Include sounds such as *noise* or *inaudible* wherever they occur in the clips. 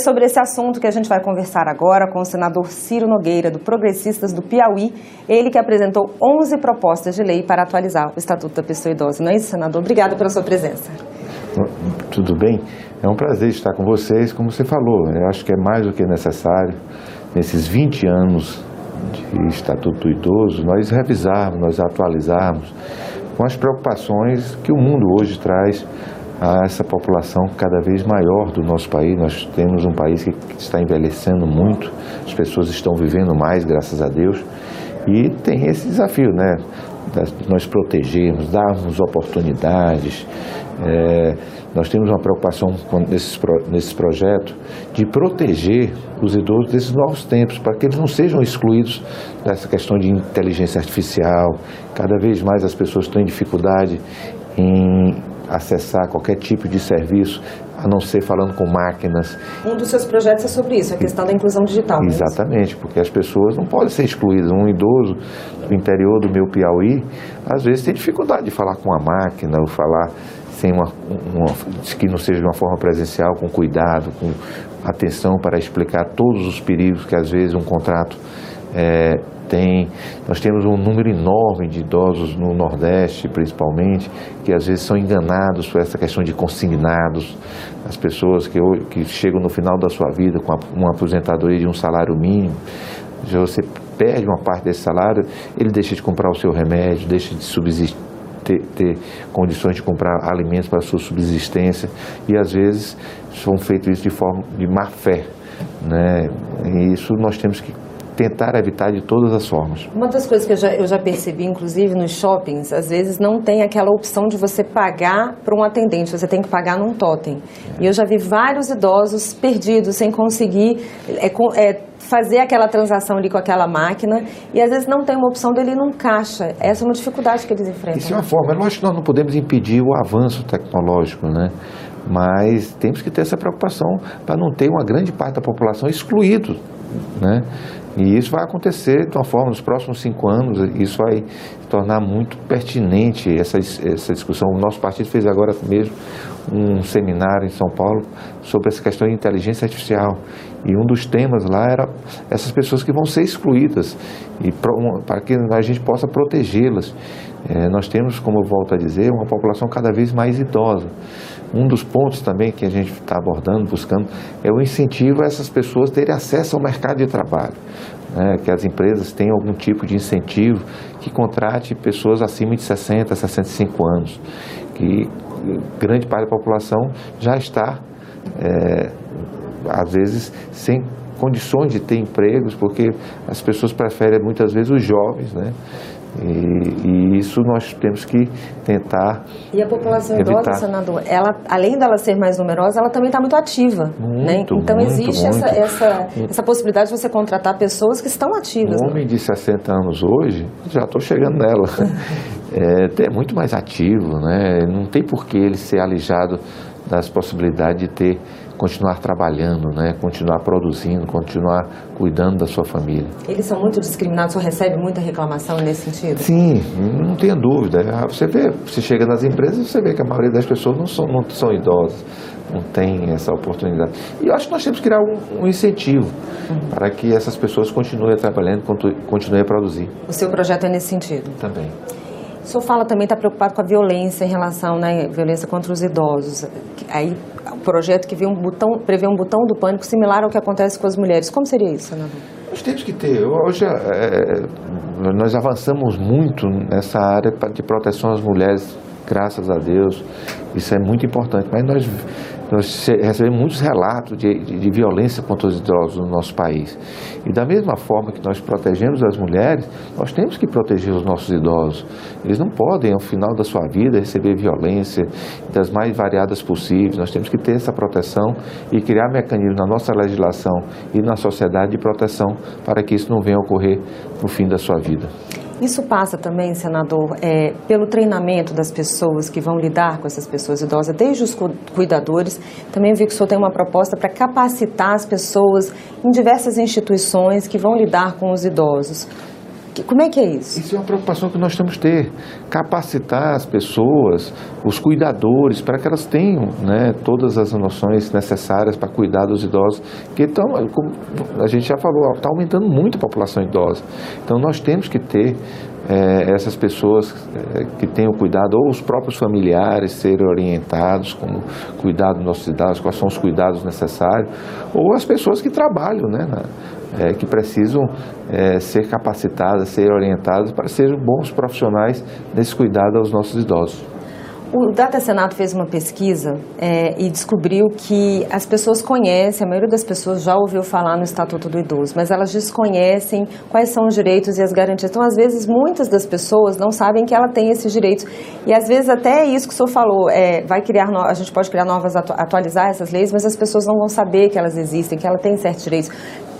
Sobre esse assunto que a gente vai conversar agora com o senador Ciro Nogueira, do Progressistas do Piauí, ele que apresentou 11 propostas de lei para atualizar o Estatuto da Pessoa Idosa. Não é isso, senador? Obrigada pela sua presença. Tudo bem? É um prazer estar com vocês, como você falou. Eu acho que é mais do que necessário, nesses 20 anos de Estatuto do Idoso, nós revisarmos, nós atualizarmos com as preocupações que o mundo hoje traz a essa população cada vez maior do nosso país. Nós temos um país que está envelhecendo muito, as pessoas estão vivendo mais, graças a Deus, e tem esse desafio, né? Nós protegermos, darmos oportunidades. É, nós temos uma preocupação nesses, nesses projetos de proteger os idosos desses novos tempos, para que eles não sejam excluídos dessa questão de inteligência artificial. Cada vez mais as pessoas têm dificuldade em acessar qualquer tipo de serviço, a não ser falando com máquinas. Um dos seus projetos é sobre isso, a questão da inclusão digital. É Exatamente, porque as pessoas não podem ser excluídas. Um idoso do interior do meu Piauí, às vezes tem dificuldade de falar com a máquina, ou falar sem uma, uma, que não seja de uma forma presencial, com cuidado, com atenção para explicar todos os perigos que às vezes um contrato é, tem, nós temos um número enorme de idosos no Nordeste, principalmente, que às vezes são enganados por essa questão de consignados, as pessoas que, que chegam no final da sua vida com uma aposentadoria de um salário mínimo, já você perde uma parte desse salário, ele deixa de comprar o seu remédio, deixa de subsistir ter, ter, condições de comprar alimentos para a sua subsistência. E às vezes são feitos isso de forma de má fé, né? E isso nós temos que tentar evitar de todas as formas. Uma das coisas que eu já, eu já percebi, inclusive nos shoppings, às vezes não tem aquela opção de você pagar para um atendente, você tem que pagar num totem. É. E eu já vi vários idosos perdidos, sem conseguir é, é, fazer aquela transação ali com aquela máquina e às vezes não tem uma opção dele ir num caixa. Essa é uma dificuldade que eles enfrentam. Isso é uma forma. É lógico que nós não podemos impedir o avanço tecnológico, né? Mas temos que ter essa preocupação para não ter uma grande parte da população excluído, né? E isso vai acontecer de uma forma nos próximos cinco anos, isso vai tornar muito pertinente essa, essa discussão. O nosso partido fez agora mesmo um seminário em São Paulo sobre essa questão de inteligência artificial. E um dos temas lá era essas pessoas que vão ser excluídas e para que a gente possa protegê-las. É, nós temos, como eu volto a dizer, uma população cada vez mais idosa. Um dos pontos também que a gente está abordando, buscando, é o incentivo a essas pessoas terem acesso ao mercado de trabalho. Né? Que as empresas tenham algum tipo de incentivo que contrate pessoas acima de 60, 65 anos. Que grande parte da população já está, é, às vezes, sem condições de ter empregos, porque as pessoas preferem muitas vezes os jovens, né? E, e, isso nós temos que tentar. E a população evitar. idosa, senador, ela, além dela ser mais numerosa, ela também está muito ativa. Muito, né? Então muito, existe muito. Essa, essa, essa possibilidade de você contratar pessoas que estão ativas. Um né? homem de 60 anos hoje, já estou chegando nela, *laughs* é, é muito mais ativo, né? não tem por que ele ser alijado das possibilidades de ter continuar trabalhando, né? continuar produzindo, continuar cuidando da sua família. Eles são muito discriminados, só recebe muita reclamação nesse sentido? Sim, não tenha dúvida. Ah, você vê, você chega nas empresas, você vê que a maioria das pessoas não são, não são idosas, não tem essa oportunidade. E eu acho que nós temos que criar um, um incentivo uhum. para que essas pessoas continuem trabalhando, continuem a produzir. O seu projeto é nesse sentido? Também. O senhor fala também está preocupado com a violência em relação, né, violência contra os idosos. Aí o projeto que vê um botão, prevê um botão do pânico similar ao que acontece com as mulheres. Como seria isso, senador? Nós temos que ter. Hoje é, nós avançamos muito nessa área de proteção às mulheres, graças a Deus. Isso é muito importante. Mas nós nós recebemos muitos relatos de, de, de, violência contra os idosos no nosso país. E da mesma forma que nós protegemos as mulheres, nós temos que proteger os nossos idosos. Eles não podem, ao final da sua vida, receber violência das mais variadas possíveis. Nós temos que ter essa proteção e criar mecanismos na nossa legislação e na sociedade de proteção para que isso não venha a ocorrer no fim da sua vida. Isso passa também, senador, é, pelo treinamento das pessoas que vão lidar com essas pessoas idosas, desde os cuidadores. Também vi que o senhor tem uma proposta para capacitar as pessoas em diversas instituições que vão lidar com os idosos. Como é que é isso? Isso é uma preocupação que nós temos que ter. Capacitar as pessoas, os cuidadores, para que elas tenham né, todas as noções necessárias para cuidar dos idosos, que estão, como a gente já falou, está aumentando muito a população idosa. Então nós temos que ter é, essas pessoas é, que tenham cuidado, ou os próprios familiares serem orientados como cuidar dos nossos idosos, quais são os cuidados necessários, ou as pessoas que trabalham, né, na, é, que precisam é, ser capacitadas, ser orientadas para serem bons profissionais nesse cuidado aos nossos idosos. O Data Senado fez uma pesquisa é, e descobriu que as pessoas conhecem, a maioria das pessoas já ouviu falar no Estatuto do Idoso, mas elas desconhecem quais são os direitos e as garantias. Então, às vezes, muitas das pessoas não sabem que ela tem esses direitos. E, às vezes, até isso que o senhor falou, é, vai criar, no, a gente pode criar novas, atualizar essas leis, mas as pessoas não vão saber que elas existem, que ela tem certos direitos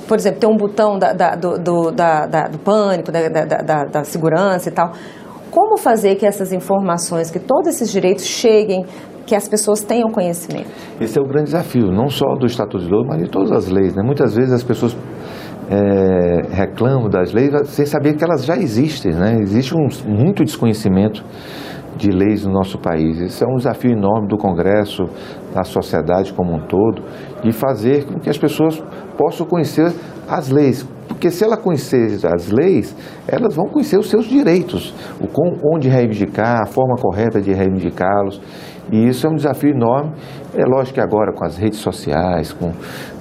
por exemplo, ter um botão da, da, do, do, da, do, pânico, da, segurança e tal. Como fazer que essas informações, que todos esses direitos cheguem, que as pessoas tenham conhecimento? Esse é o grande desafio, não só do Estatuto de Idoso, mas de todas as leis. Né? Muitas vezes as pessoas é, reclamam das leis sem saber que elas já existem. Né? Existe um, muito desconhecimento de leis no nosso país. Isso é um desafio enorme do Congresso, da sociedade como um todo, de fazer com que as pessoas possam conhecer as leis. Porque se ela conhecer as leis, elas vão conhecer os seus direitos, o com, onde reivindicar, a forma correta de reivindicá-los. E isso é um desafio enorme. É lógico que agora com as redes sociais, com,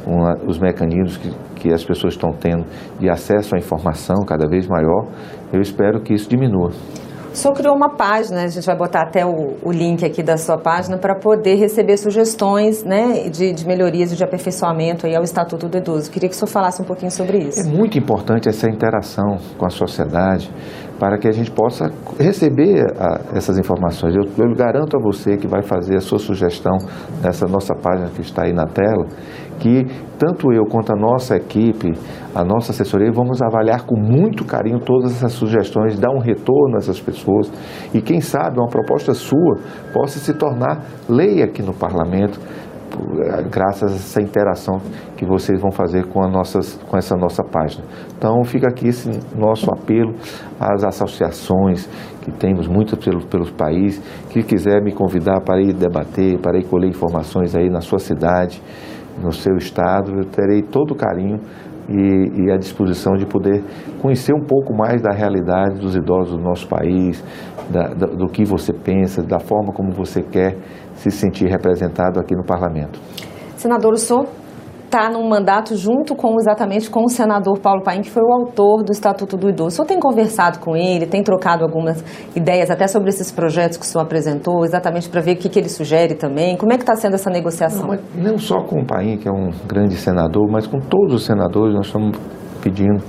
com a, os mecanismos que, que as pessoas estão tendo de acesso à informação cada vez maior, eu espero que isso diminua. O senhor criou uma página, a gente vai botar até o, o link aqui da sua página para poder receber sugestões né, de, de, melhorias e de aperfeiçoamento aí ao Estatuto do Idoso. Queria que o senhor falasse um pouquinho sobre isso. É muito importante essa interação com a sociedade para que a gente possa receber a, essas informações. Eu, eu garanto a você que vai fazer a sua sugestão nessa nossa página que está aí na tela, que tanto eu quanto a nossa equipe, a nossa assessoria, vamos avaliar com muito carinho todas essas sugestões, dar um retorno a essas pessoas e, quem sabe, uma proposta sua possa se tornar lei aqui no parlamento graças a essa interação que vocês vão fazer com, a nossas, com essa nossa página. Então fica aqui esse nosso apelo às associações que temos muitas pelo, pelo país, que quiser me convidar para ir debater, para ir colher informações aí na sua cidade, no seu estado, eu terei todo o carinho e, e, a disposição de poder conhecer um pouco mais da realidade dos idosos do nosso país, da, da, do que você pensa, da forma como você quer se sentir representado aqui no parlamento. Senador, o senhor está num mandato junto com exatamente com o senador Paulo Paim, que foi o autor do Estatuto do Idoso. O senhor tem conversado com ele, tem trocado algumas ideias até sobre esses projetos que o senhor apresentou, exatamente para ver o que, que ele sugere também? Como é que está sendo essa negociação? Não, não só com o Paim, que é um grande senador, mas com todos os senadores, nós estamos pedindo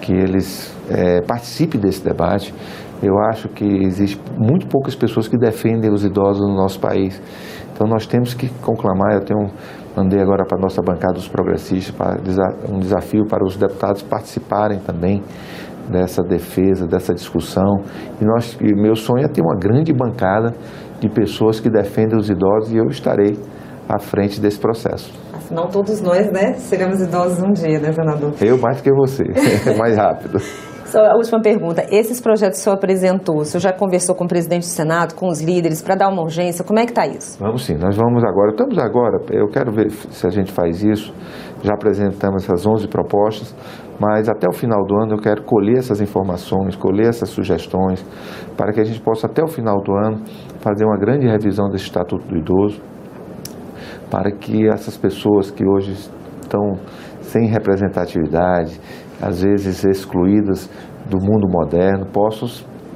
que eles é, participem desse debate. Eu acho que existe muito poucas pessoas que defendem os idosos no nosso país. Então nós temos que conclamar, eu tenho mandei agora para a nossa bancada dos progressistas para um desafio para os deputados participarem também dessa defesa, dessa discussão. E nós, e meu sonho é ter uma grande bancada de pessoas que defendem os idosos e eu estarei à frente desse processo. Afinal, todos nós, né, seremos idosos um dia, né, senador? Eu mais que você, *laughs* mais rápido. *laughs* Só a última pergunta. Esses projetos que o senhor apresentou, o senhor já conversou com o presidente do Senado, com os líderes, para dar uma urgência? Como é que está isso? Vamos sim, nós vamos agora. Estamos agora, eu quero ver se a gente faz isso. Já apresentamos essas 11 propostas, mas até o final do ano eu quero colher essas informações, colher essas sugestões, para que a gente possa, até o final do ano, fazer uma grande revisão desse Estatuto do Idoso, para que essas pessoas que hoje estão sem representatividade, às vezes excluídas do mundo moderno, possam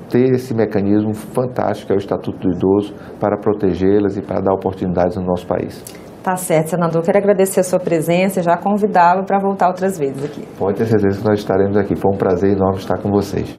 ter esse mecanismo fantástico que é o Estatuto do Idoso para protegê-las e para dar oportunidades no nosso país. Tá certo, senador. Quero agradecer a sua presença e já convidá-lo para voltar outras vezes aqui. Pode ter certeza que nós estaremos aqui. Foi um prazer enorme estar com vocês.